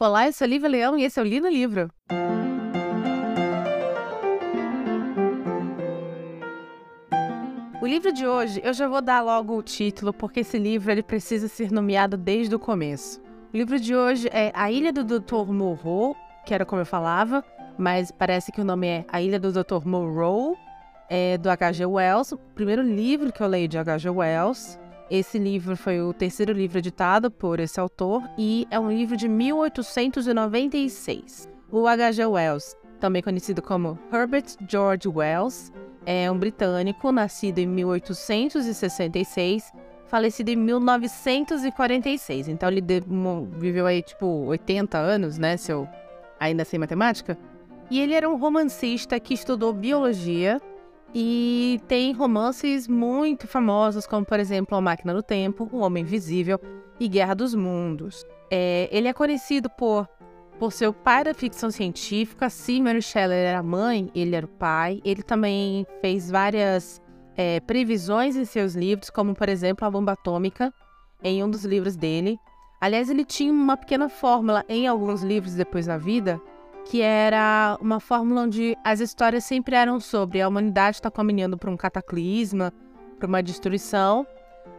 Olá, eu sou Lívia Leão e esse é o Li no Livro. O livro de hoje, eu já vou dar logo o título, porque esse livro ele precisa ser nomeado desde o começo. O livro de hoje é A Ilha do Dr. Moreau, que era como eu falava, mas parece que o nome é A Ilha do Dr. Moreau, é do H.G. Wells, o primeiro livro que eu leio de H.G. Wells. Esse livro foi o terceiro livro editado por esse autor e é um livro de 1896. O H.G. Wells, também conhecido como Herbert George Wells, é um britânico nascido em 1866, falecido em 1946. Então ele viveu aí tipo 80 anos, né, se eu ainda sei matemática. E ele era um romancista que estudou biologia e tem romances muito famosos, como por exemplo A Máquina do Tempo, O Homem Invisível e Guerra dos Mundos. É, ele é conhecido por, por seu pai da ficção científica, se Mary Shelley era a mãe, ele era o pai. Ele também fez várias é, previsões em seus livros, como por exemplo A Bomba Atômica, em um dos livros dele. Aliás, ele tinha uma pequena fórmula em alguns livros depois na vida, que era uma fórmula onde as histórias sempre eram sobre a humanidade está caminhando para um cataclisma, para uma destruição,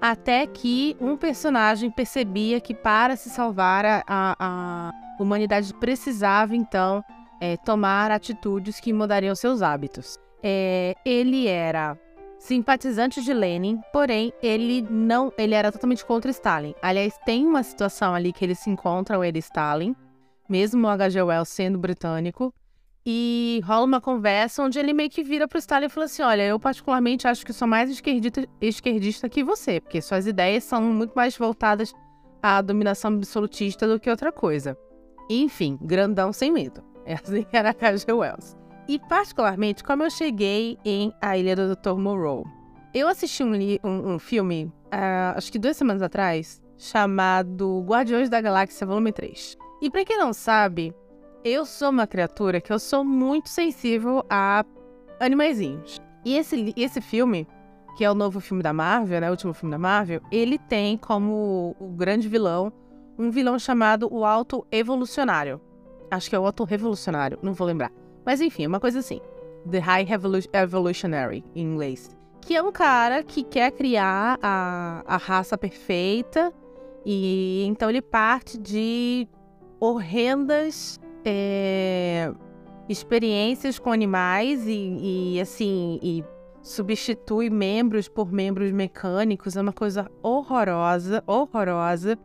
até que um personagem percebia que para se salvar a, a humanidade precisava então é, tomar atitudes que mudariam seus hábitos. É, ele era simpatizante de Lenin, porém ele não, ele era totalmente contra Stalin. Aliás, tem uma situação ali que eles se encontram ele e Stalin mesmo o H.G. Wells sendo britânico. E rola uma conversa onde ele meio que vira pro Stalin e fala assim: Olha, eu particularmente acho que sou mais esquerdista, esquerdista que você, porque suas ideias são muito mais voltadas à dominação absolutista do que outra coisa. Enfim, grandão sem medo. É assim que era H.G. Wells. E, particularmente, como eu cheguei em A Ilha do Dr. Moreau. Eu assisti um, um, um filme, uh, acho que duas semanas atrás, chamado Guardiões da Galáxia Volume 3. E para quem não sabe, eu sou uma criatura que eu sou muito sensível a animaizinhos. E esse, esse filme, que é o novo filme da Marvel, né, o último filme da Marvel, ele tem como o grande vilão um vilão chamado o Alto Evolucionário. Acho que é o Alto Revolucionário, não vou lembrar. Mas enfim, uma coisa assim. The High Evolutionary, em inglês. Que é um cara que quer criar a, a raça perfeita. E então ele parte de horrendas é, experiências com animais e, e, assim e substitui membros por membros mecânicos é uma coisa horrorosa, horrorosa,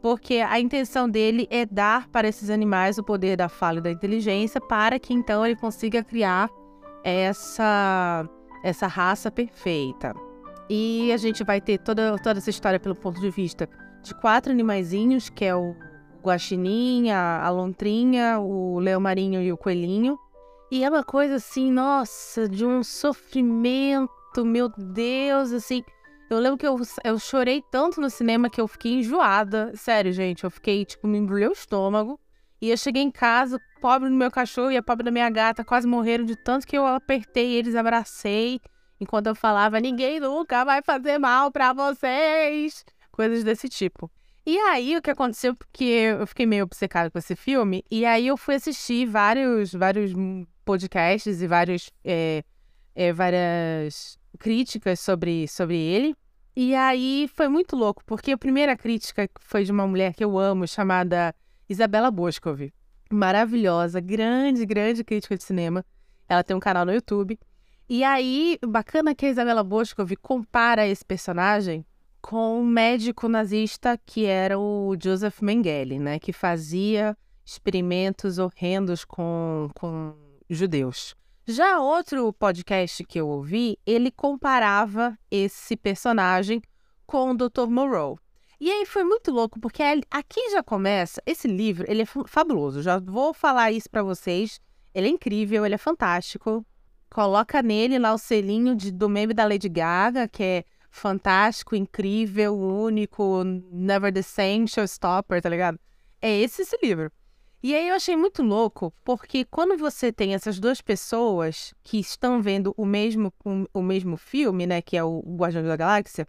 porque a intenção dele é dar para esses animais o poder da fala e da inteligência para que então ele consiga criar essa essa raça perfeita. E a gente vai ter toda, toda essa história pelo ponto de vista de quatro animaizinhos, que é o guaxinim, a, a lontrinha, o leão marinho e o coelhinho. E é uma coisa assim, nossa, de um sofrimento, meu Deus, assim. Eu lembro que eu, eu chorei tanto no cinema que eu fiquei enjoada. Sério, gente, eu fiquei, tipo, me embrulhou o estômago. E eu cheguei em casa, pobre do meu cachorro e a pobre da minha gata quase morreram de tanto que eu apertei eles, abracei, enquanto eu falava: ninguém nunca vai fazer mal para vocês. Coisas desse tipo. E aí, o que aconteceu, porque eu fiquei meio obcecada com esse filme, e aí eu fui assistir vários, vários podcasts e vários, é, é, várias críticas sobre, sobre ele. E aí foi muito louco, porque a primeira crítica foi de uma mulher que eu amo, chamada Isabela Boscov. Maravilhosa, grande, grande crítica de cinema. Ela tem um canal no YouTube. E aí, bacana que a Isabela Boscov compara esse personagem com um médico nazista que era o Joseph Mengele, né, que fazia experimentos horrendos com, com judeus. Já outro podcast que eu ouvi, ele comparava esse personagem com o Dr. Moreau. E aí foi muito louco, porque aqui já começa, esse livro, ele é fabuloso, já vou falar isso para vocês. Ele é incrível, ele é fantástico. Coloca nele lá o selinho de, do meme da Lady Gaga, que é fantástico, incrível, único, never the same, showstopper, tá ligado? É esse esse livro. E aí eu achei muito louco, porque quando você tem essas duas pessoas que estão vendo o mesmo, o, o mesmo filme, né, que é o Guardião da Galáxia,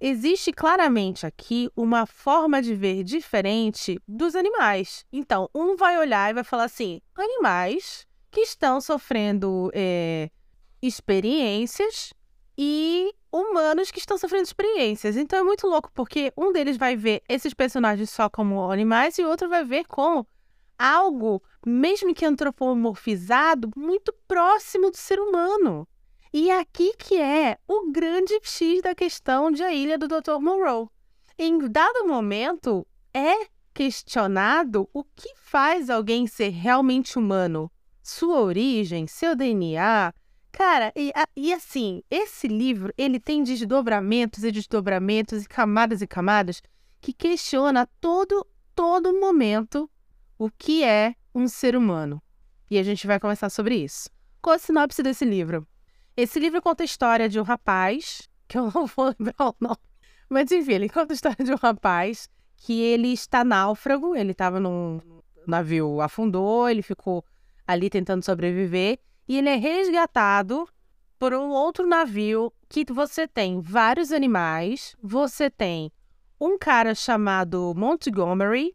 existe claramente aqui uma forma de ver diferente dos animais. Então, um vai olhar e vai falar assim: animais que estão sofrendo é, experiências e humanos que estão sofrendo experiências. Então é muito louco, porque um deles vai ver esses personagens só como animais e o outro vai ver como algo, mesmo que antropomorfizado, muito próximo do ser humano. E é aqui que é o grande X da questão de A Ilha do Dr. Monroe. Em dado momento, é questionado o que faz alguém ser realmente humano. Sua origem, seu DNA. Cara, e, e assim, esse livro, ele tem desdobramentos e desdobramentos e camadas e camadas que questiona todo, todo momento o que é um ser humano. E a gente vai conversar sobre isso. Qual a sinopse desse livro? Esse livro conta a história de um rapaz, que eu não vou lembrar o nome, mas enfim, ele conta a história de um rapaz que ele está náufrago, ele estava num navio, afundou, ele ficou ali tentando sobreviver, e ele é resgatado por um outro navio que você tem vários animais, você tem um cara chamado Montgomery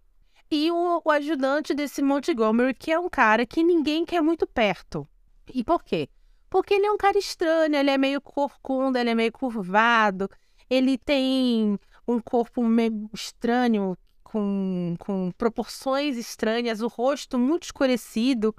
e o, o ajudante desse Montgomery, que é um cara que ninguém quer muito perto. E por quê? Porque ele é um cara estranho, ele é meio corcunda, ele é meio curvado, ele tem um corpo meio estranho, com, com proporções estranhas, o rosto muito escurecido.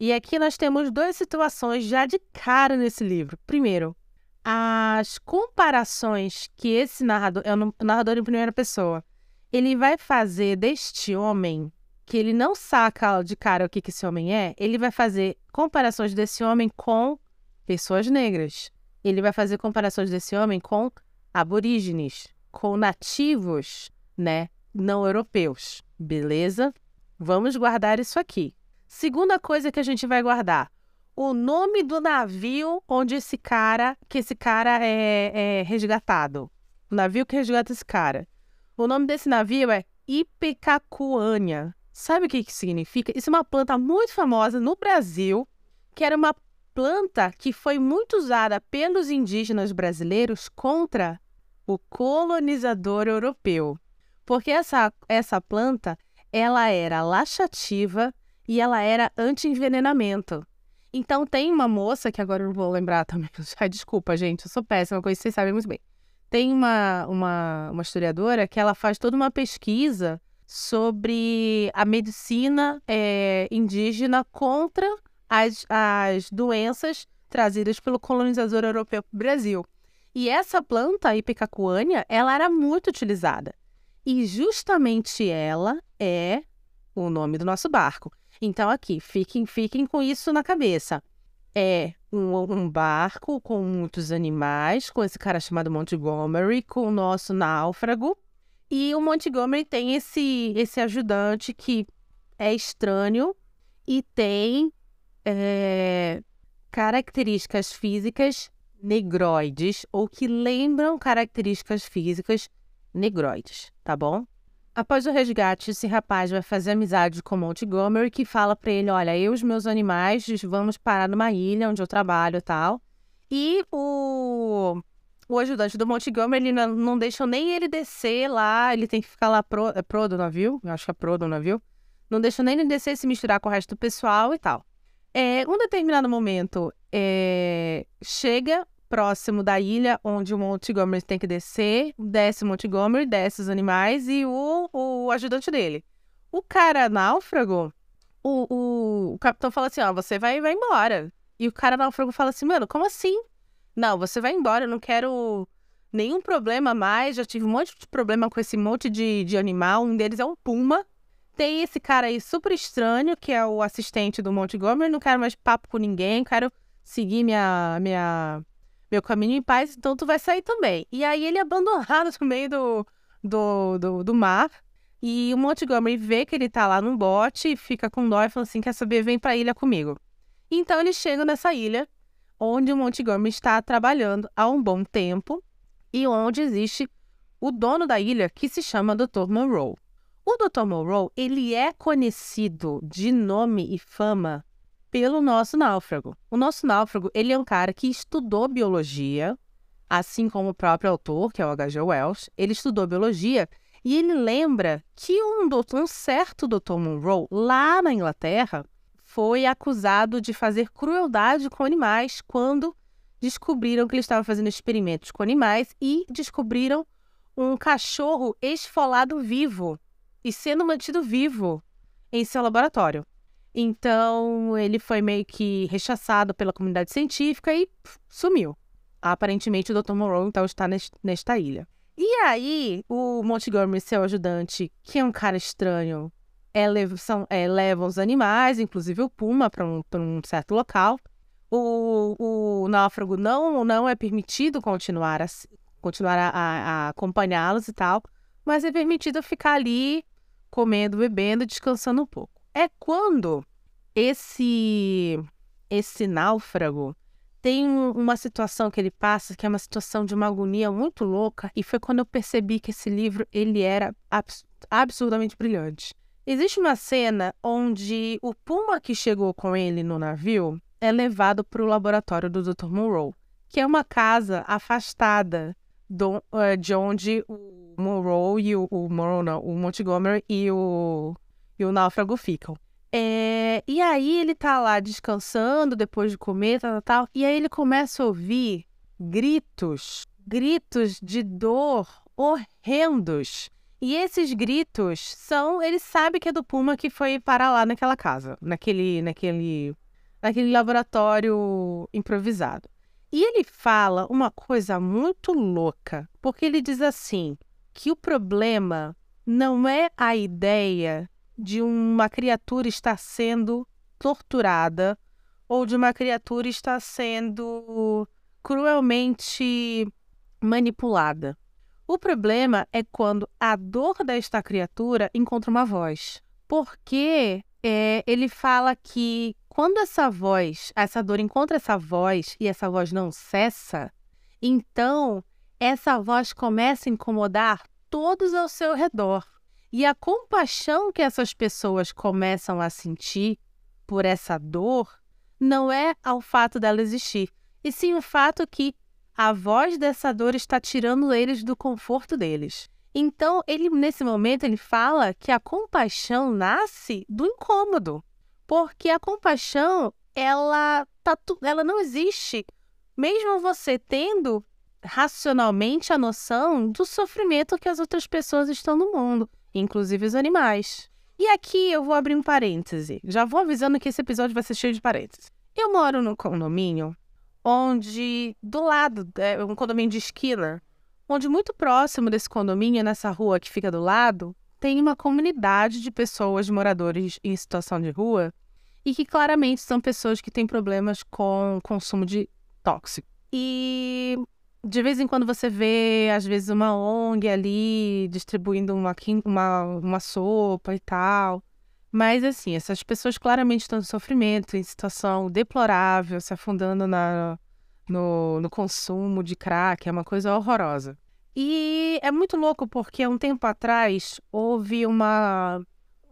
E aqui nós temos duas situações já de cara nesse livro. Primeiro, as comparações que esse narrador, é narrador em primeira pessoa, ele vai fazer deste homem, que ele não saca de cara o que, que esse homem é, ele vai fazer comparações desse homem com pessoas negras. Ele vai fazer comparações desse homem com aborígenes, com nativos, né, não europeus. Beleza? Vamos guardar isso aqui. Segunda coisa que a gente vai guardar: o nome do navio onde esse cara, que esse cara é, é resgatado. O navio que resgata esse cara. O nome desse navio é Ipecacuânia. Sabe o que, que significa? Isso é uma planta muito famosa no Brasil, que era uma planta que foi muito usada pelos indígenas brasileiros contra o colonizador europeu. Porque essa, essa planta, ela era laxativa e ela era anti-envenenamento. Então tem uma moça, que agora eu não vou lembrar também, Ai, desculpa, gente, eu sou péssima, coisa vocês sabem muito bem. Tem uma, uma, uma historiadora que ela faz toda uma pesquisa sobre a medicina é, indígena contra as, as doenças trazidas pelo colonizador europeu para o Brasil. E essa planta, a ipecacuânia, ela era muito utilizada. E justamente ela é o nome do nosso barco. Então, aqui, fiquem, fiquem com isso na cabeça. É um, um, barco com muitos animais, com esse cara chamado Montgomery, com o nosso náufrago. E o Montgomery tem esse, esse ajudante que é estranho e tem é, características físicas negroides ou que lembram características físicas negroides, tá bom? Após o resgate, esse rapaz vai fazer amizade com Montgomery, que fala para ele: Olha, eu e os meus animais vamos parar numa ilha onde eu trabalho e tal. E o, o ajudante do Montgomery, ele não, não deixa nem ele descer lá, ele tem que ficar lá pro, é pro do navio, eu acho que é pro do navio. Não deixa nem ele descer se misturar com o resto do pessoal e tal. É, um determinado momento, é, chega próximo da ilha onde o Montgomery tem que descer, desce Montgomery, desce os animais e o, o ajudante dele. O cara náufrago, o, o, o capitão fala assim, ó, você vai, vai embora. E o cara náufrago fala assim, mano, como assim? Não, você vai embora, eu não quero nenhum problema mais, já tive um monte de problema com esse monte de, de animal, um deles é um puma, tem esse cara aí super estranho, que é o assistente do Montgomery, não quero mais papo com ninguém, quero seguir minha, minha, meu caminho em paz, então tu vai sair também. E aí ele é abandonado no meio do, do, do, do mar, e o Montgomery vê que ele tá lá num bote, fica com dó e fala assim, quer saber, vem pra ilha comigo. Então eles chegam nessa ilha, onde o Montgomery está trabalhando há um bom tempo, e onde existe o dono da ilha, que se chama Dr. Monroe. O Dr. Monroe, ele é conhecido de nome e fama pelo nosso náufrago. O nosso náufrago, ele é um cara que estudou biologia, assim como o próprio autor, que é o H.G. Wells, ele estudou biologia e ele lembra que um, doutor, um certo Dr. Monroe, lá na Inglaterra, foi acusado de fazer crueldade com animais quando descobriram que ele estava fazendo experimentos com animais e descobriram um cachorro esfolado vivo e sendo mantido vivo em seu laboratório. Então, ele foi meio que rechaçado pela comunidade científica e pff, sumiu. Aparentemente, o Dr. Monroe então está nesta ilha. E aí, o Montgomery, seu ajudante, que é um cara estranho, é, são, é, leva os animais, inclusive o puma, para um, um, certo local. O, o náufrago não, não é permitido continuar a, continuar a, a acompanhá-los e tal, mas é permitido ficar ali comendo, bebendo, descansando um pouco. É quando esse esse náufrago tem uma situação que ele passa que é uma situação de uma agonia muito louca e foi quando eu percebi que esse livro ele era abs absurdamente brilhante. Existe uma cena onde o puma que chegou com ele no navio é levado para o laboratório do Dr. Monroe, que é uma casa afastada do, uh, de onde o Monroe e o, o Monroe, não, o Montgomery e o, e o náufrago ficam. É, e aí ele tá lá descansando depois de comer, tal, tal, tal, e aí ele começa a ouvir gritos, gritos de dor horrendos. E esses gritos são, ele sabe que é do Puma que foi parar lá naquela casa, naquele, naquele, naquele laboratório improvisado. E ele fala uma coisa muito louca, porque ele diz assim: que o problema não é a ideia de uma criatura estar sendo torturada ou de uma criatura estar sendo cruelmente manipulada. O problema é quando a dor desta criatura encontra uma voz. Porque é, ele fala que quando essa voz, essa dor encontra essa voz e essa voz não cessa, então essa voz começa a incomodar todos ao seu redor. E a compaixão que essas pessoas começam a sentir por essa dor não é ao fato dela existir, e sim o fato que a voz dessa dor está tirando eles do conforto deles. Então, ele nesse momento ele fala que a compaixão nasce do incômodo. Porque a compaixão, ela, tá, ela não existe, mesmo você tendo racionalmente a noção do sofrimento que as outras pessoas estão no mundo, inclusive os animais. E aqui eu vou abrir um parêntese. Já vou avisando que esse episódio vai ser cheio de parênteses. Eu moro num condomínio onde, do lado, é um condomínio de esquina, onde muito próximo desse condomínio, nessa rua que fica do lado, tem uma comunidade de pessoas, moradores em situação de rua, e que claramente são pessoas que têm problemas com consumo de tóxico. E de vez em quando você vê, às vezes, uma ONG ali distribuindo uma, uma, uma sopa e tal. Mas, assim, essas pessoas claramente estão em sofrimento, em situação deplorável, se afundando na, no, no consumo de crack, é uma coisa horrorosa. E é muito louco porque, há um tempo atrás, houve uma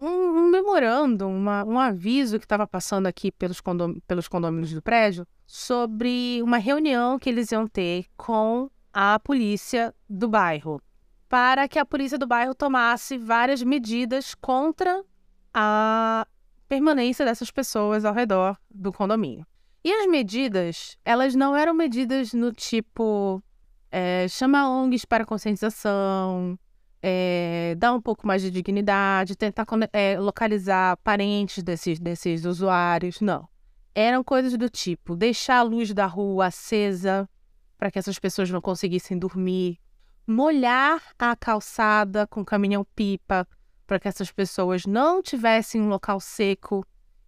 um, memorando, uma, um aviso que estava passando aqui pelos, condom, pelos condôminos do prédio sobre uma reunião que eles iam ter com a polícia do bairro, para que a polícia do bairro tomasse várias medidas contra a permanência dessas pessoas ao redor do condomínio. E as medidas, elas não eram medidas no tipo é, chamar ONGs para conscientização, é, dar um pouco mais de dignidade, tentar é, localizar parentes desses, desses usuários. Não. Eram coisas do tipo deixar a luz da rua acesa para que essas pessoas não conseguissem dormir, molhar a calçada com caminhão-pipa para que essas pessoas não tivessem um local seco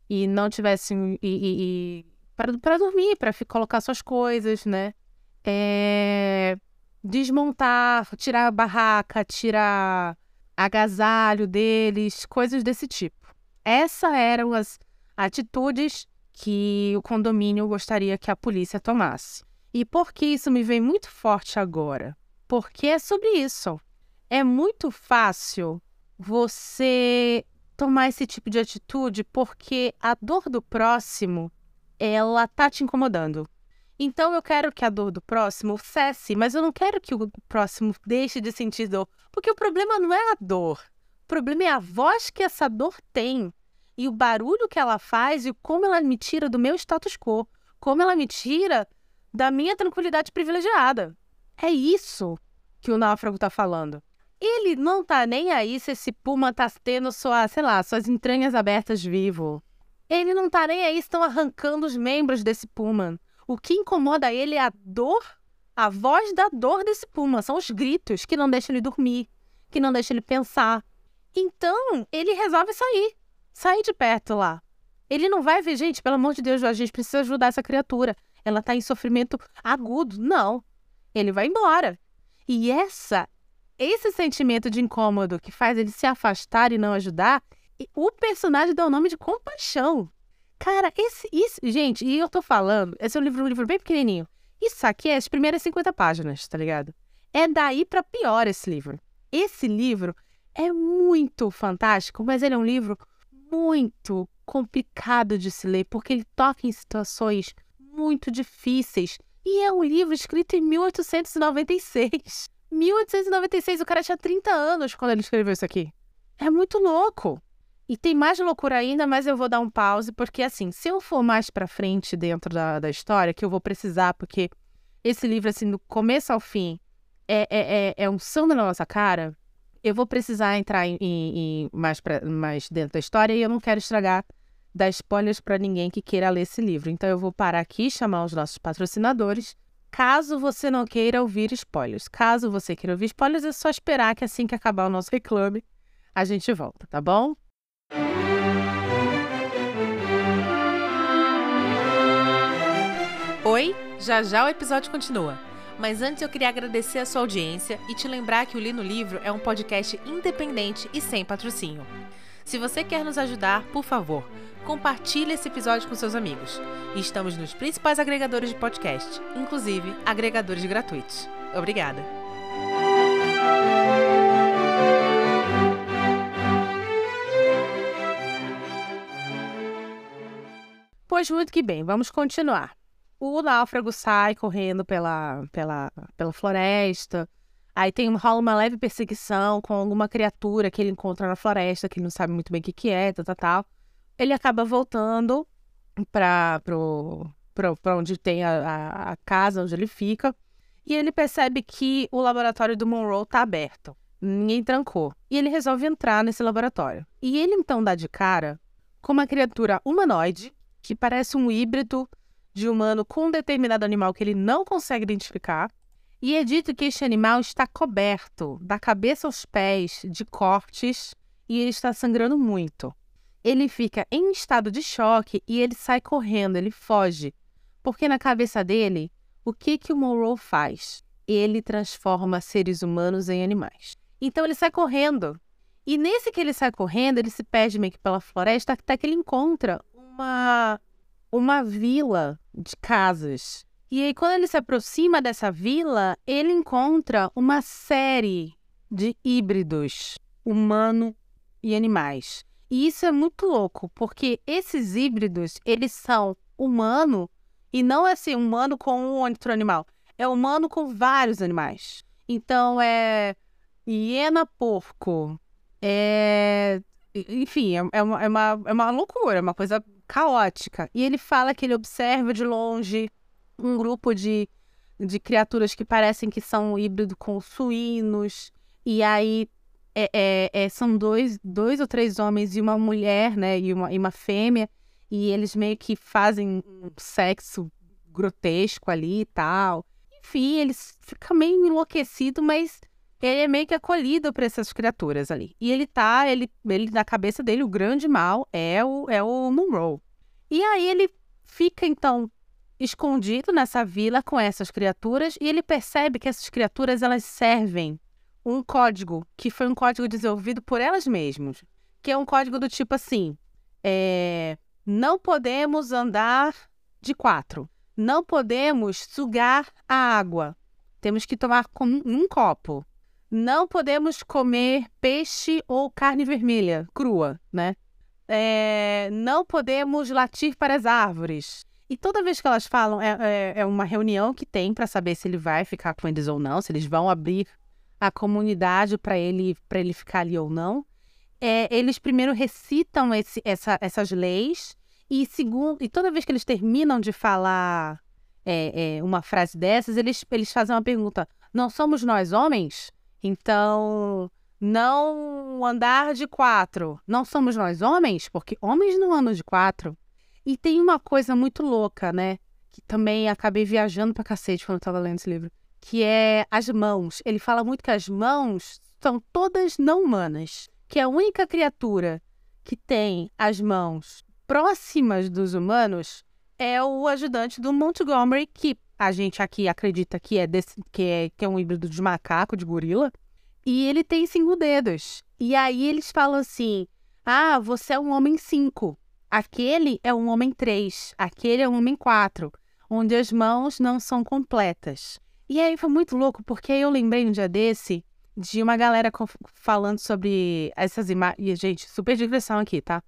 e não tivessem e, e, e para dormir, para colocar suas coisas, né? É, desmontar, tirar a barraca, tirar agasalho deles, coisas desse tipo. Essas eram as atitudes que o condomínio gostaria que a polícia tomasse. E por que isso me vem muito forte agora? Porque é sobre isso. É muito fácil você tomar esse tipo de atitude porque a dor do próximo, ela tá te incomodando. Então eu quero que a dor do próximo cesse, mas eu não quero que o próximo deixe de sentir dor, porque o problema não é a dor. O problema é a voz que essa dor tem e o barulho que ela faz e como ela me tira do meu status quo, como ela me tira da minha tranquilidade privilegiada. É isso que o náufrago tá falando. Ele não tá nem aí se esse puma tá tendo sua, sei lá, suas entranhas abertas vivo. Ele não tá nem aí se estão arrancando os membros desse puma. O que incomoda ele é a dor, a voz da dor desse puma. São os gritos que não deixam ele dormir, que não deixam ele pensar. Então, ele resolve sair. Sair de perto lá. Ele não vai ver, gente, pelo amor de Deus, a gente precisa ajudar essa criatura. Ela tá em sofrimento agudo. Não. Ele vai embora. E essa esse sentimento de incômodo que faz ele se afastar e não ajudar, o personagem dá o nome de compaixão. Cara, esse, isso, gente, e eu tô falando, esse é um livro, um livro bem pequenininho. Isso aqui é as primeiras 50 páginas, tá ligado? É daí para pior esse livro. Esse livro é muito fantástico, mas ele é um livro muito complicado de se ler, porque ele toca em situações muito difíceis. E é um livro escrito em 1896. 1896, o cara tinha 30 anos quando ele escreveu isso aqui. É muito louco. E tem mais loucura ainda, mas eu vou dar um pause, porque assim, se eu for mais pra frente dentro da, da história, que eu vou precisar, porque esse livro, assim, do começo ao fim, é, é, é, é um sangue na nossa cara, eu vou precisar entrar em, em, em mais, pra, mais dentro da história e eu não quero estragar, dar spoilers para ninguém que queira ler esse livro. Então eu vou parar aqui e chamar os nossos patrocinadores Caso você não queira ouvir spoilers, caso você queira ouvir spoilers, é só esperar que assim que acabar o nosso reclame, a gente volta, tá bom? Oi, já já o episódio continua. Mas antes eu queria agradecer a sua audiência e te lembrar que o Li no Livro é um podcast independente e sem patrocínio. Se você quer nos ajudar, por favor, compartilhe esse episódio com seus amigos. Estamos nos principais agregadores de podcast, inclusive agregadores gratuitos. Obrigada! Pois muito que bem, vamos continuar. O náufrago sai correndo pela, pela, pela floresta. Aí tem, rola uma leve perseguição com alguma criatura que ele encontra na floresta, que ele não sabe muito bem o que, que é, tal, tal, tal ele acaba voltando para onde tem a, a, a, casa onde ele fica. E ele percebe que o laboratório do Monroe está aberto. Ninguém trancou. E ele resolve entrar nesse laboratório. E ele então dá de cara com uma criatura humanoide que parece um híbrido de humano com um determinado animal que ele não consegue identificar. E é dito que este animal está coberto, da cabeça aos pés, de cortes e ele está sangrando muito ele fica em estado de choque e ele sai correndo, ele foge. Porque na cabeça dele, o que que o Monroe faz? Ele transforma seres humanos em animais. Então ele sai correndo. E nesse que ele sai correndo, ele se perde meio que pela floresta até que ele encontra uma uma vila de casas. E aí quando ele se aproxima dessa vila, ele encontra uma série de híbridos, humano e animais. E isso é muito louco, porque esses híbridos, eles são humano e não é assim, humano com um outro animal. É humano com vários animais. Então é hiena porco. É. Enfim, é, é, uma, é, uma, é uma loucura, é uma coisa caótica. E ele fala que ele observa de longe um grupo de, de criaturas que parecem que são híbridos com suínos. E aí é, é, é, são dois, dois ou três homens e uma mulher, né? E uma, e uma fêmea. E eles meio que fazem um sexo grotesco ali e tal. Enfim, eles ficam meio enlouquecido, mas ele é meio que acolhido por essas criaturas ali. E ele tá, ele, ele na cabeça dele, o grande mal é o, é o Monroe. E aí ele fica, então, escondido nessa vila com essas criaturas e ele percebe que essas criaturas elas servem um código que foi um código desenvolvido por elas mesmas, que é um código do tipo assim: é, não podemos andar de quatro, não podemos sugar a água, temos que tomar com um copo, não podemos comer peixe ou carne vermelha crua, né? É, não podemos latir para as árvores. E toda vez que elas falam, é, é, é uma reunião que tem para saber se ele vai ficar com eles ou não, se eles vão abrir a comunidade para ele, ele ficar ali ou não. É, eles primeiro recitam esse, essa, essas leis e segundo e toda vez que eles terminam de falar é, é, uma frase dessas, eles, eles fazem uma pergunta: não somos nós homens? Então não andar de quatro. Não somos nós homens? Porque homens não andam de quatro. E tem uma coisa muito louca, né? Que também acabei viajando pra cacete quando eu tava lendo esse livro. Que é as mãos. Ele fala muito que as mãos são todas não humanas. Que a única criatura que tem as mãos próximas dos humanos é o ajudante do Montgomery, que a gente aqui acredita que é, desse, que é, que é um híbrido de macaco, de gorila. E ele tem cinco dedos. E aí eles falam assim: ah, você é um homem cinco. Aquele é um homem 3, aquele é um homem 4, onde as mãos não são completas. E aí foi muito louco, porque eu lembrei um dia desse de uma galera falando sobre essas imagens. Gente, super digressão aqui, tá?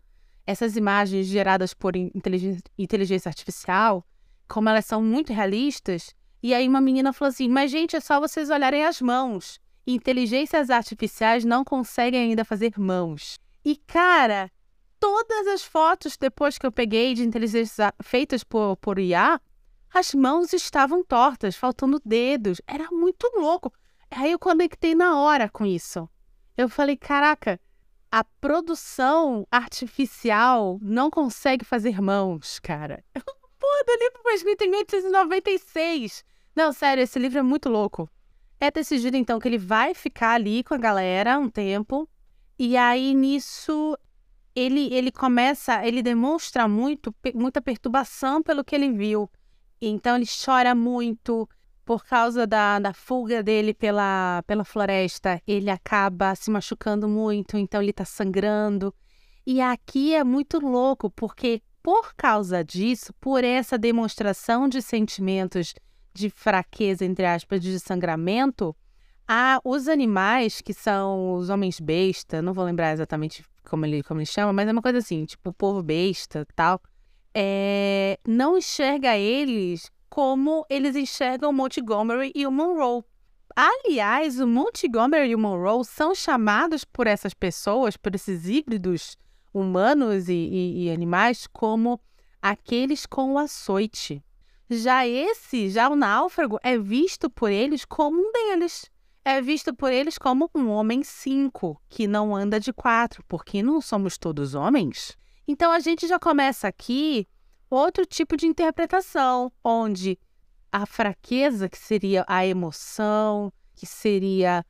Essas imagens geradas por inteligência artificial, como elas são muito realistas. E aí uma menina falou assim: Mas, gente, é só vocês olharem as mãos. Inteligências artificiais não conseguem ainda fazer mãos. E, cara, todas as fotos depois que eu peguei de inteligência feitas por, por IA, as mãos estavam tortas, faltando dedos. Era muito louco. Aí eu conectei na hora com isso. Eu falei, caraca, a produção artificial não consegue fazer mãos, cara. Do livro foi escrito em 1896. Não, sério, esse livro é muito louco. É decidido, então, que ele vai ficar ali com a galera um tempo. E aí, nisso, ele, ele começa, ele demonstra muito, muita perturbação pelo que ele viu. Então ele chora muito por causa da, da fuga dele pela, pela floresta. Ele acaba se machucando muito, então ele está sangrando. E aqui é muito louco, porque por causa disso, por essa demonstração de sentimentos de fraqueza, entre aspas, de sangramento, há os animais que são os homens besta, não vou lembrar exatamente como ele, como ele chama, mas é uma coisa assim, tipo, o povo besta tal, é, não enxerga eles como eles enxergam o Montgomery e o Monroe. Aliás, o Montgomery e o Monroe são chamados por essas pessoas, por esses híbridos humanos e, e, e animais, como aqueles com o açoite. Já esse, já o náufrago, é visto por eles como um deles é visto por eles como um homem cinco, que não anda de quatro, porque não somos todos homens. Então a gente já começa aqui outro tipo de interpretação, onde a fraqueza, que seria a emoção, que seria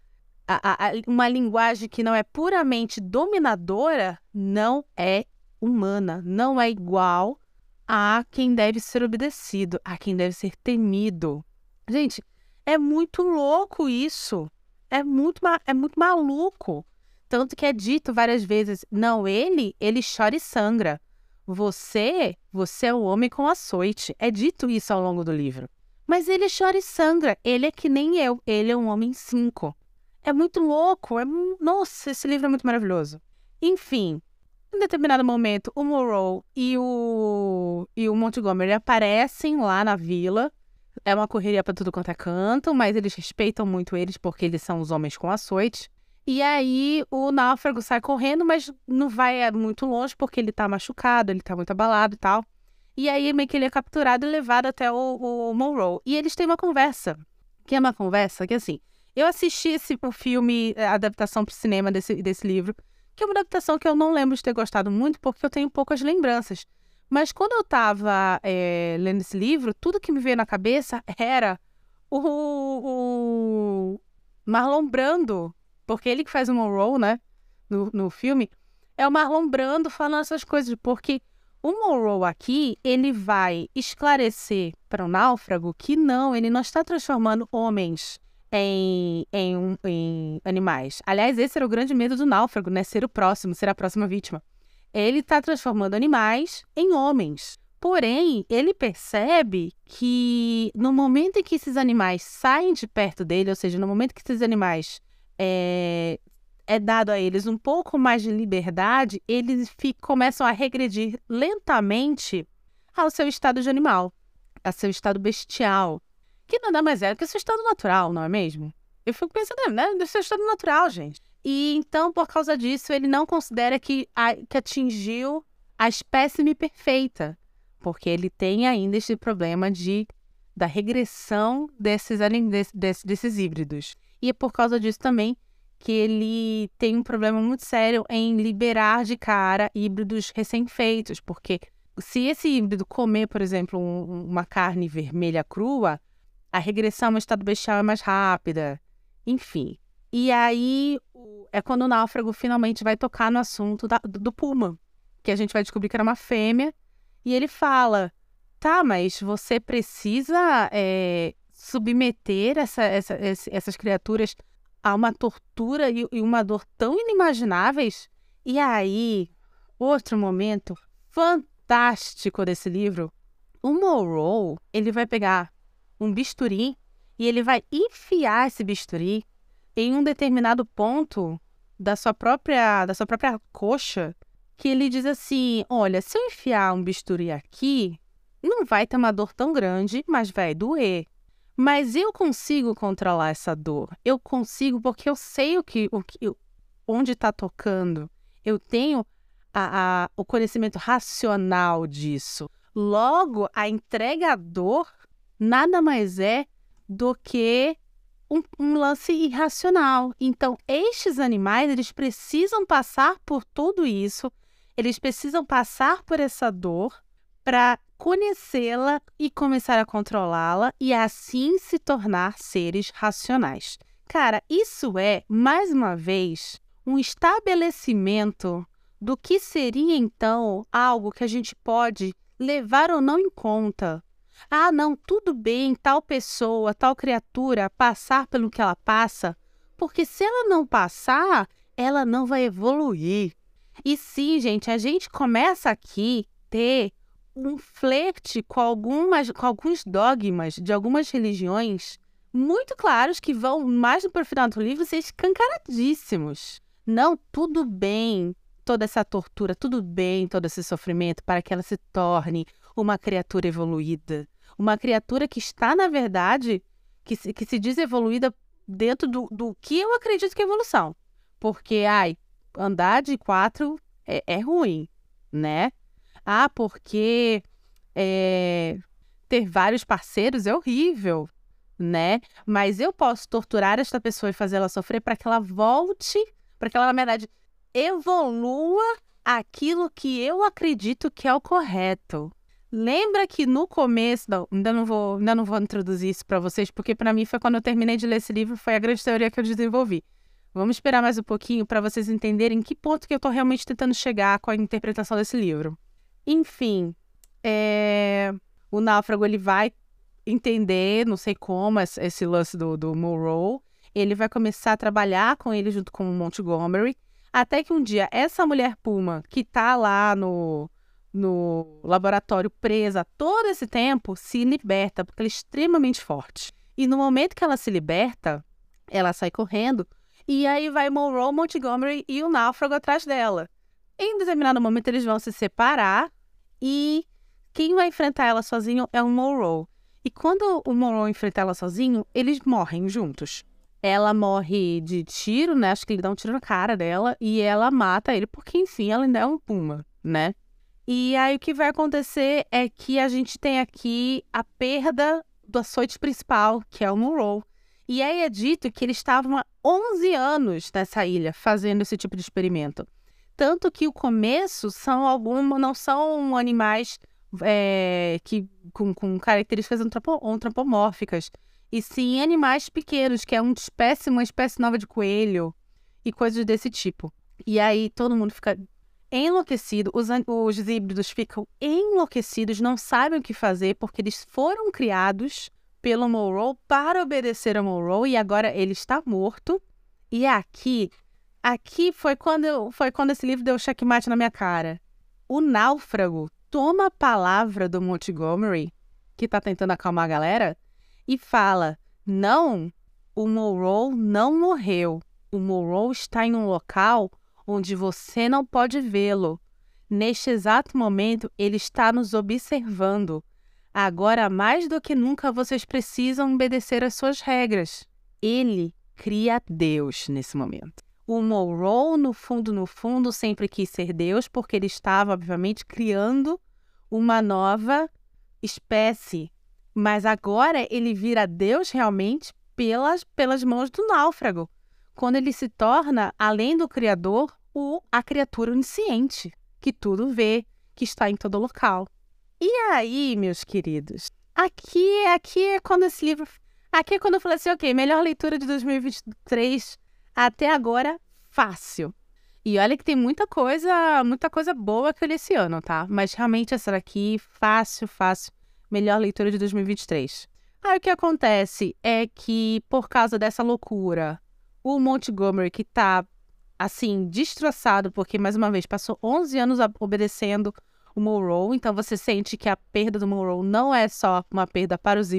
a, a, uma linguagem que não é puramente dominadora, não é humana, não é igual a quem deve ser obedecido, a quem deve ser temido. Gente, é muito louco isso. É muito, é muito maluco. Tanto que é dito várias vezes: não, ele, ele chora e sangra. Você, você é o homem com açoite. É dito isso ao longo do livro. Mas ele chora e sangra. Ele é que nem eu. Ele é um homem cinco. É muito louco. É... Nossa, esse livro é muito maravilhoso. Enfim, em determinado momento, o Morrow e o, e o Montgomery aparecem lá na vila é uma correria para tudo quanto é canto, mas eles respeitam muito eles porque eles são os homens com açoite. E aí o náufrago sai correndo, mas não vai é, muito longe porque ele tá machucado, ele tá muito abalado e tal. E aí meio que ele é capturado e levado até o, o Monroe. E eles têm uma conversa, que é uma conversa que assim, eu assisti esse o filme, a adaptação para o cinema desse, desse livro, que é uma adaptação que eu não lembro de ter gostado muito porque eu tenho poucas lembranças. Mas quando eu estava é, lendo esse livro, tudo que me veio na cabeça era o, o Marlon Brando, porque ele que faz o Monroe, né, no, no filme, é o Marlon Brando falando essas coisas, porque o Monroe aqui, ele vai esclarecer para o náufrago que não, ele não está transformando homens em, em, em animais. Aliás, esse era o grande medo do náufrago, né? Ser o próximo, ser a próxima vítima ele está transformando animais em homens. Porém, ele percebe que no momento em que esses animais saem de perto dele, ou seja, no momento que esses animais é, é dado a eles um pouco mais de liberdade, eles começam a regredir lentamente ao seu estado de animal, a seu estado bestial, que nada mais é do que seu estado natural, não é mesmo? Eu fico pensando, né, do seu estado natural, gente. E então, por causa disso, ele não considera que, a, que atingiu a espécime perfeita, porque ele tem ainda esse problema de da regressão desses, desses, desses híbridos. E é por causa disso também que ele tem um problema muito sério em liberar de cara híbridos recém-feitos, porque se esse híbrido comer, por exemplo, um, uma carne vermelha crua, a regressão ao estado bestial é mais rápida. Enfim. E aí é quando o náufrago finalmente vai tocar no assunto da, do puma, que a gente vai descobrir que era uma fêmea, e ele fala: tá, mas você precisa é, submeter essa, essa, essas criaturas a uma tortura e, e uma dor tão inimagináveis? E aí, outro momento fantástico desse livro, o Morrow, ele vai pegar um bisturi e ele vai enfiar esse bisturi em um determinado ponto da sua própria da sua própria coxa, que ele diz assim: "Olha, se eu enfiar um bisturi aqui, não vai ter uma dor tão grande, mas vai doer. Mas eu consigo controlar essa dor. Eu consigo porque eu sei o que, o que onde está tocando. Eu tenho a, a, o conhecimento racional disso. Logo, a entregador nada mais é do que um, um, lance irracional. Então, estes animais, eles precisam passar por tudo isso, eles precisam passar por essa dor para conhecê-la e começar a controlá-la e assim se tornar seres racionais. Cara, isso é, mais uma vez, um estabelecimento do que seria então algo que a gente pode levar ou não em conta. Ah, não, tudo bem tal pessoa, tal criatura passar pelo que ela passa, porque se ela não passar, ela não vai evoluir. E sim, gente, a gente começa aqui ter um flerte com, algumas, com alguns dogmas de algumas religiões muito claros que vão mais no final do livro ser escancaradíssimos. Não, tudo bem toda essa tortura, tudo bem todo esse sofrimento para que ela se torne uma criatura evoluída. Uma criatura que está, na verdade, que se, que se diz evoluída dentro do, do que eu acredito que é evolução. Porque, ai, andar de quatro é, é ruim, né? Ah, porque é, ter vários parceiros é horrível, né? Mas eu posso torturar esta pessoa e fazer ela sofrer para que ela volte, para que ela, na verdade, evolua aquilo que eu acredito que é o correto. Lembra que no começo, não, ainda não vou, ainda não vou introduzir isso para vocês, porque para mim foi quando eu terminei de ler esse livro, foi a grande teoria que eu desenvolvi. Vamos esperar mais um pouquinho para vocês entenderem que ponto que eu estou realmente tentando chegar com a interpretação desse livro. Enfim, é... o náufrago ele vai entender, não sei como, esse lance do, do Monroe. Ele vai começar a trabalhar com ele junto com o Montgomery. Até que um dia, essa mulher Puma, que tá lá no, no laboratório presa todo esse tempo, se liberta, porque ela é extremamente forte. E no momento que ela se liberta, ela sai correndo, e aí vai Monroe, Montgomery e o náufrago atrás dela. Em determinado momento, eles vão se separar e quem vai enfrentar ela sozinho é o Monroe. E quando o Monroe enfrenta ela sozinho, eles morrem juntos. Ela morre de tiro, né? Acho que ele dá um tiro na cara dela e ela mata ele, porque enfim, ela ainda é um puma, né? E aí o que vai acontecer é que a gente tem aqui a perda do açoite principal, que é o Monroe. E aí é dito que eles estavam há 11 anos nessa ilha fazendo esse tipo de experimento. Tanto que o começo são algumas, não são animais é, que, com, com características antropomórficas, e sim animais pequenos, que é uma espécie, uma espécie nova de coelho e coisas desse tipo. E aí todo mundo fica enlouquecido, os, os híbridos ficam enlouquecidos, não sabem o que fazer, porque eles foram criados pelo Monroe para obedecer a Monroe e agora ele está morto. E aqui Aqui foi quando, eu, foi quando esse livro deu checkmate na minha cara. O náufrago toma a palavra do Montgomery, que tá tentando acalmar a galera, e fala: Não, o Monroe não morreu. O Monroe está em um local onde você não pode vê-lo. Neste exato momento, ele está nos observando. Agora, mais do que nunca, vocês precisam obedecer às suas regras. Ele cria Deus nesse momento. O Monroe, no fundo, no fundo, sempre quis ser Deus, porque ele estava, obviamente, criando uma nova espécie. Mas agora ele vira Deus realmente pelas, pelas mãos do náufrago, quando ele se torna, além do Criador, o, a criatura onisciente, que tudo vê, que está em todo local. E aí, meus queridos, aqui, aqui é quando esse livro. Aqui é quando eu falei assim, ok, melhor leitura de 2023 até agora, fácil. E olha que tem muita coisa, muita coisa boa que eu li esse ano, tá? Mas realmente essa daqui, fácil, fácil. Melhor leitura de 2023. Aí o que acontece é que, por causa dessa loucura, o Montgomery, que tá, assim, destroçado, porque, mais uma vez, passou 11 anos obedecendo o Monroe, então você sente que a perda do Monroe não é só uma perda para os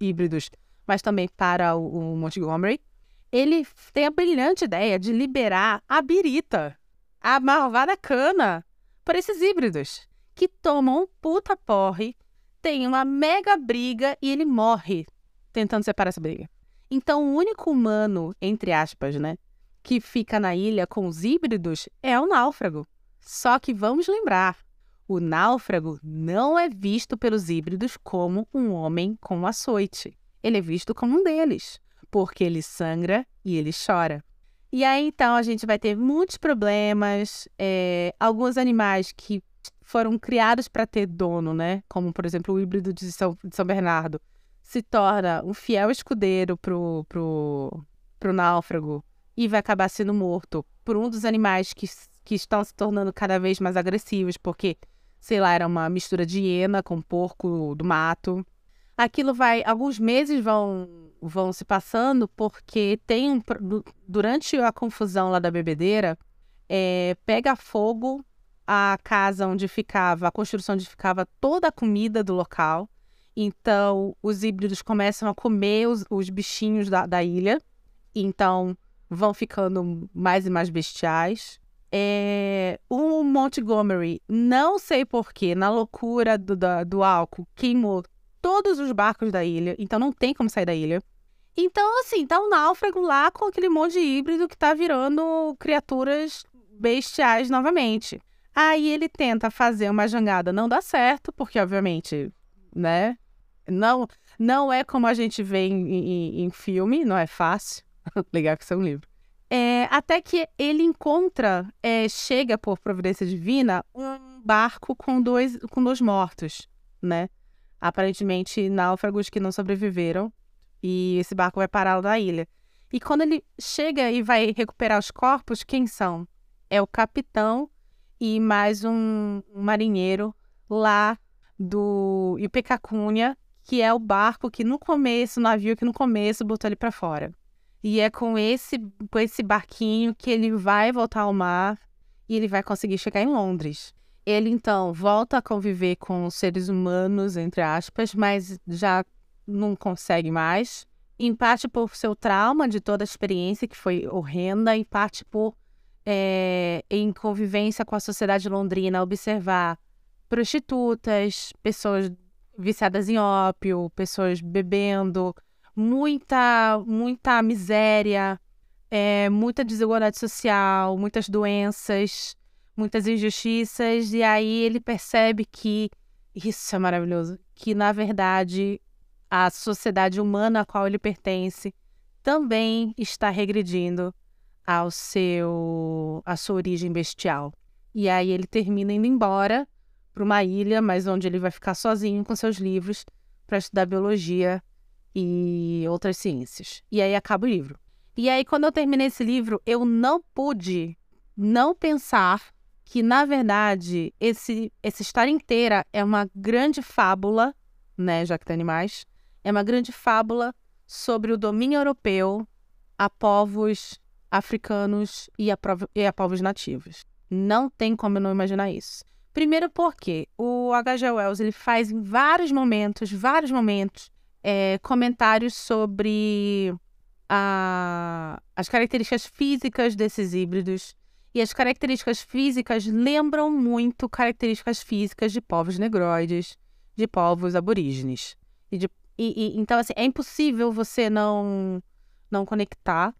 híbridos, mas também para o, o Montgomery. Ele tem a brilhante ideia de liberar a birita, a malvada cana, para esses híbridos, que tomam um puta porre tem uma mega briga e ele morre tentando separar essa briga. Então, o único humano, entre aspas, né, que fica na ilha com os híbridos é o náufrago. Só que vamos lembrar, o náufrago não é visto pelos híbridos como um homem com açoite. Ele é visto como um deles, porque ele sangra e ele chora. E aí, então, a gente vai ter muitos problemas. É, alguns animais que foram criados para ter dono, né? Como, por exemplo, o híbrido de São, de São Bernardo, se torna um fiel escudeiro pro, pro, pro náufrago e vai acabar sendo morto por um dos animais que, que estão se tornando cada vez mais agressivos, porque, sei lá, era uma mistura de hiena com porco do mato. Aquilo vai, alguns meses vão, vão se passando, porque tem um, durante a confusão lá da bebedeira, é, pega fogo a casa onde ficava, a construção onde ficava toda a comida do local. Então, os híbridos começam a comer os, os bichinhos da, da, ilha. Então, vão ficando mais e mais bestiais. É, o Montgomery, não sei porquê, na loucura do, da, do álcool, queimou todos os barcos da ilha. Então, não tem como sair da ilha. Então, assim, tá um náufrago lá com aquele monte de híbrido que tá virando criaturas bestiais novamente. Aí ele tenta fazer uma jangada, não dá certo, porque obviamente, né? Não, não é como a gente vê em, em, em filme, não é fácil. Legal que isso é um livro. É, até que ele encontra, é, chega por providência divina, um barco com dois, com dois mortos, né? Aparentemente náufragos que não sobreviveram. E esse barco vai parar na ilha. E quando ele chega e vai recuperar os corpos, quem são? É o capitão e mais um, um marinheiro lá do Ipecacunha, que é o barco que no começo, o navio que no começo botou ele para fora. E é com esse, com esse barquinho que ele vai voltar ao mar e ele vai conseguir chegar em Londres. Ele então volta a conviver com os seres humanos, entre aspas, mas já não consegue mais. Em parte por seu trauma de toda a experiência, que foi horrenda, em parte por é, em convivência com a sociedade londrina, observar prostitutas, pessoas viciadas em ópio, pessoas bebendo, muita, muita miséria, é, muita desigualdade social, muitas doenças, muitas injustiças, e aí ele percebe que isso é maravilhoso, que na verdade a sociedade humana a qual ele pertence também está regredindo ao seu a sua origem bestial. E aí ele termina indo embora para uma ilha, mas onde ele vai ficar sozinho com seus livros para estudar biologia e outras ciências. E aí acaba o livro. E aí quando eu terminei esse livro, eu não pude não pensar que na verdade esse essa história inteira é uma grande fábula, né, já que tem animais, é uma grande fábula sobre o domínio europeu a povos africanos e a, e a povos nativos. Não tem como eu não imaginar isso. Primeiro porque o H.G. Wells ele faz em vários momentos, vários momentos, é, comentários sobre a, as características físicas desses híbridos. E as características físicas lembram muito características físicas de povos negroides, de povos aborígenes. E, de, e, e então, assim, é impossível você não, não conectar.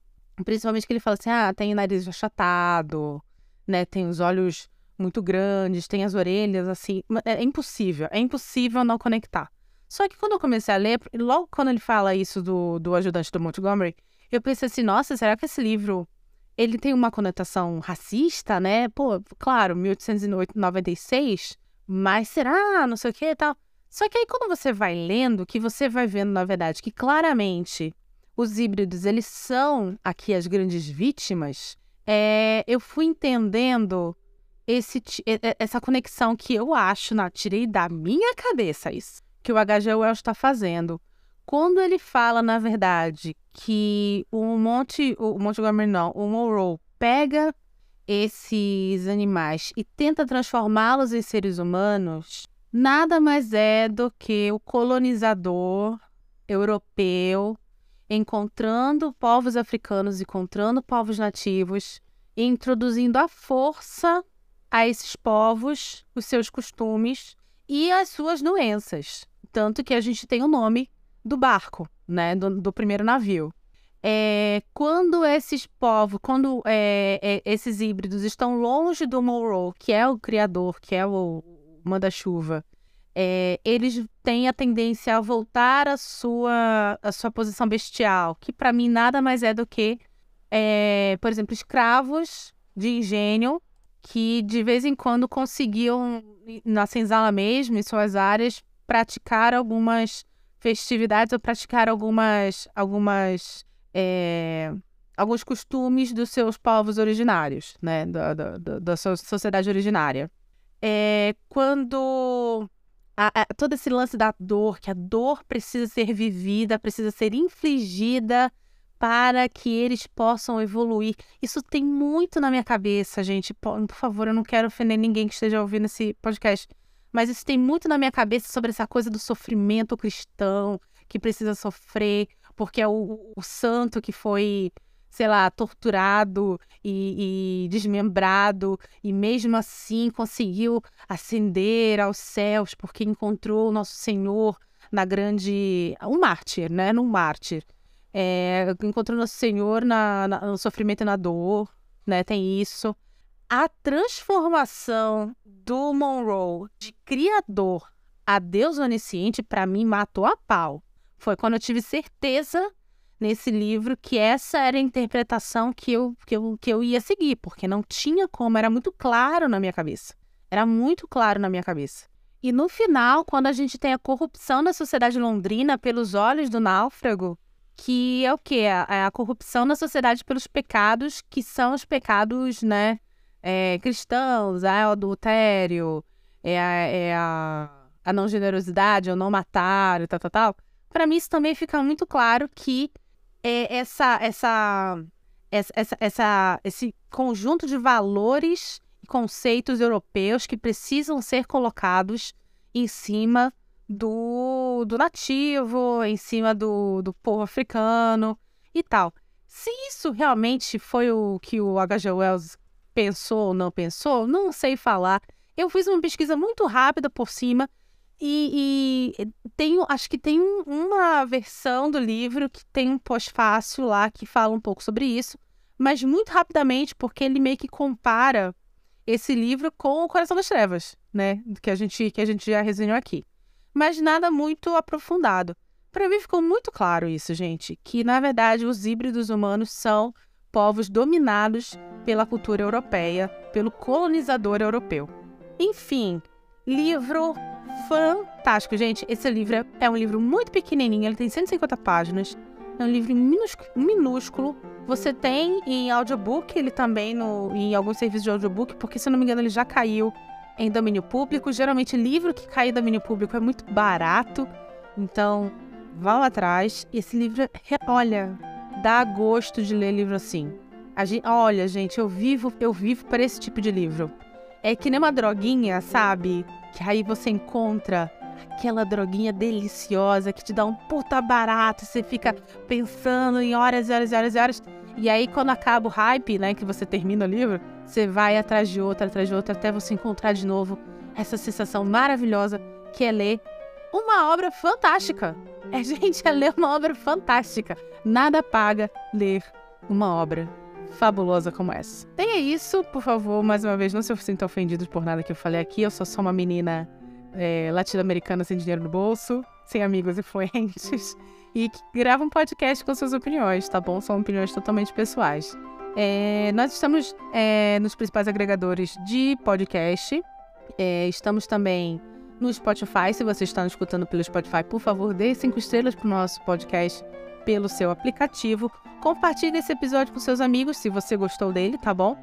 Principalmente que ele fala assim, ah, tem o nariz achatado, né? Tem os olhos muito grandes, tem as orelhas, assim. É, é impossível, é impossível não conectar. Só que quando eu comecei a ler, logo quando ele fala isso do, do ajudante do Montgomery, eu pensei assim, nossa, será que esse livro ele tem uma conotação racista, né? Pô, claro, 1896, mas será? Não sei o que e tal. Só que aí quando você vai lendo, que você vai vendo, na verdade, que claramente os híbridos, eles são aqui as grandes vítimas, é, eu fui entendendo esse, essa conexão que eu acho, na, tirei da minha cabeça isso, que o H.G. Wells está fazendo. Quando ele fala, na verdade, que o Monte, o Montgomery não, o Monroe pega esses animais e tenta transformá-los em seres humanos, nada mais é do que o colonizador europeu encontrando povos africanos, encontrando povos nativos introduzindo à força a esses povos os seus costumes e as suas doenças. Tanto que a gente tem o nome do barco, né, do, do primeiro navio. É, quando esses povos, quando é, é, esses híbridos estão longe do Monroe, que é o criador, que é o manda-chuva, é, eles têm a tendência a voltar à sua, à sua posição bestial, que para mim nada mais é do que, é, por exemplo, escravos de engenho que de vez em quando conseguiam, na senzala mesmo, em suas áreas, praticar algumas festividades ou praticar algumas, algumas é, alguns costumes dos seus povos originários, né, da, da, da sua sociedade originária. É, quando a, a, todo esse lance da dor, que a dor precisa ser vivida, precisa ser infligida para que eles possam evoluir. Isso tem muito na minha cabeça, gente. Por, favor, eu não quero ofender ninguém que esteja ouvindo esse podcast. Mas isso tem muito na minha cabeça sobre essa coisa do sofrimento cristão, que precisa sofrer, porque é o, o santo que foi, sei lá, torturado e, e, desmembrado, e mesmo assim conseguiu ascender aos céus, porque encontrou o nosso Senhor na grande. Um mártir, né? Num mártir. É, encontrou nosso Senhor na, na, no sofrimento e na dor, né? Tem isso a transformação do Monroe de criador a Deus onisciente, para mim, matou a pau. Foi quando eu tive certeza nesse livro que essa era a interpretação que eu, que eu, que eu ia seguir, porque não tinha como, era muito claro na minha cabeça. Era muito claro na minha cabeça. E no final, quando a gente tem a corrupção da sociedade londrina pelos olhos do náufrago, que é o quê? É a corrupção na sociedade pelos pecados, que são os pecados, né? é, cristãos, é o adultério, é a, é a, a não generosidade, o não matar, tal, tal, tal. Para mim, isso também fica muito claro que é essa, essa, essa, essa, esse conjunto de valores e conceitos europeus que precisam ser colocados em cima do, do nativo, em cima do, do povo africano e tal. Se isso realmente foi o que o H.G. Wells pensou ou não pensou, não sei falar. Eu fiz uma pesquisa muito rápida por cima e, e tenho, acho que tem uma versão do livro que tem um pós-fácil lá que fala um pouco sobre isso, mas muito rapidamente, porque ele meio que compara esse livro com O Coração das Trevas, né? Que a gente, que a gente já resenhou aqui. Mas nada muito aprofundado. Para mim ficou muito claro isso, gente, que na verdade os híbridos humanos são povos dominados pela cultura europeia, pelo colonizador europeu. Enfim, livro fantástico, gente. Esse livro é, é um livro muito pequenininho, ele tem 150 páginas. É um livro minúsculo. Você tem em audiobook, ele também no, em alguns serviços de audiobook, porque se não me engano ele já caiu em domínio público. Geralmente livro que cai em domínio público é muito barato, então vá atrás. Esse livro, olha, dá gosto de ler livro assim. Gente, olha, gente, eu vivo, eu vivo para esse tipo de livro. É que nem uma droguinha, sabe? Que aí você encontra aquela droguinha deliciosa que te dá um puta barato, você fica pensando em horas e horas e horas e horas. E aí, quando acaba o hype, né, que você termina o livro, Você vai atrás de outra, atrás de outra, até você encontrar de novo essa sensação maravilhosa que é ler uma obra fantástica. É, gente, é ler uma obra fantástica. Nada paga ler uma obra fabulosa como essa. Tenha isso, por favor, mais uma vez, não se sinta ofendidos por nada que eu falei aqui. Eu sou só uma menina é, latino-americana sem dinheiro no bolso, sem amigos influentes, e que grava um podcast com suas opiniões, tá bom? São opiniões totalmente pessoais. É, nós estamos é, nos principais agregadores de podcast. É, estamos também no Spotify. Se você está nos escutando pelo Spotify, por favor, dê cinco estrelas para o nosso podcast pelo seu aplicativo. Compartilhe esse episódio com seus amigos se você gostou dele, tá bom?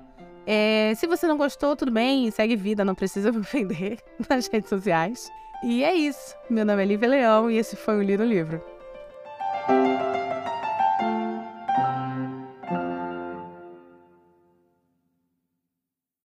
É, se você não gostou, tudo bem, segue vida, não precisa me ofender nas redes sociais. E é isso. Meu nome é Lívia Leão e esse foi o Lido Livro.